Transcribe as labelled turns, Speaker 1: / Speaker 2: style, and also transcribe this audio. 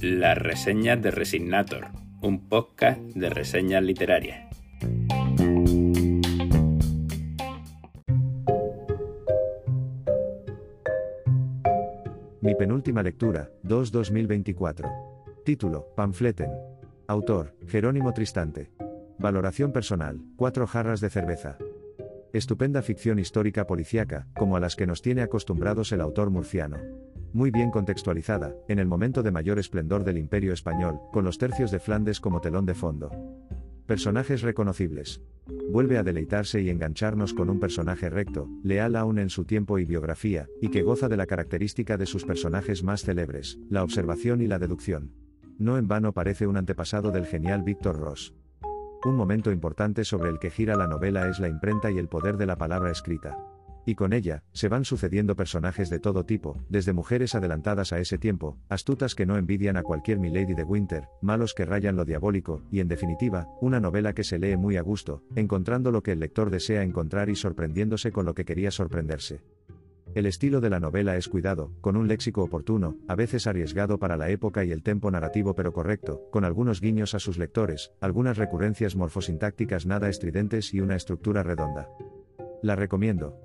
Speaker 1: Las reseñas de Resignator, un podcast de reseñas literarias.
Speaker 2: Mi penúltima lectura, 2-2024. Título, Panfleten. Autor, Jerónimo Tristante. Valoración personal, cuatro jarras de cerveza. Estupenda ficción histórica policíaca, como a las que nos tiene acostumbrados el autor murciano. Muy bien contextualizada, en el momento de mayor esplendor del imperio español, con los tercios de Flandes como telón de fondo. Personajes reconocibles. Vuelve a deleitarse y engancharnos con un personaje recto, leal aún en su tiempo y biografía, y que goza de la característica de sus personajes más célebres, la observación y la deducción. No en vano parece un antepasado del genial Víctor Ross. Un momento importante sobre el que gira la novela es la imprenta y el poder de la palabra escrita. Y con ella, se van sucediendo personajes de todo tipo, desde mujeres adelantadas a ese tiempo, astutas que no envidian a cualquier Milady de Winter, malos que rayan lo diabólico, y en definitiva, una novela que se lee muy a gusto, encontrando lo que el lector desea encontrar y sorprendiéndose con lo que quería sorprenderse. El estilo de la novela es cuidado, con un léxico oportuno, a veces arriesgado para la época y el tempo narrativo pero correcto, con algunos guiños a sus lectores, algunas recurrencias morfosintácticas nada estridentes y una estructura redonda. La recomiendo.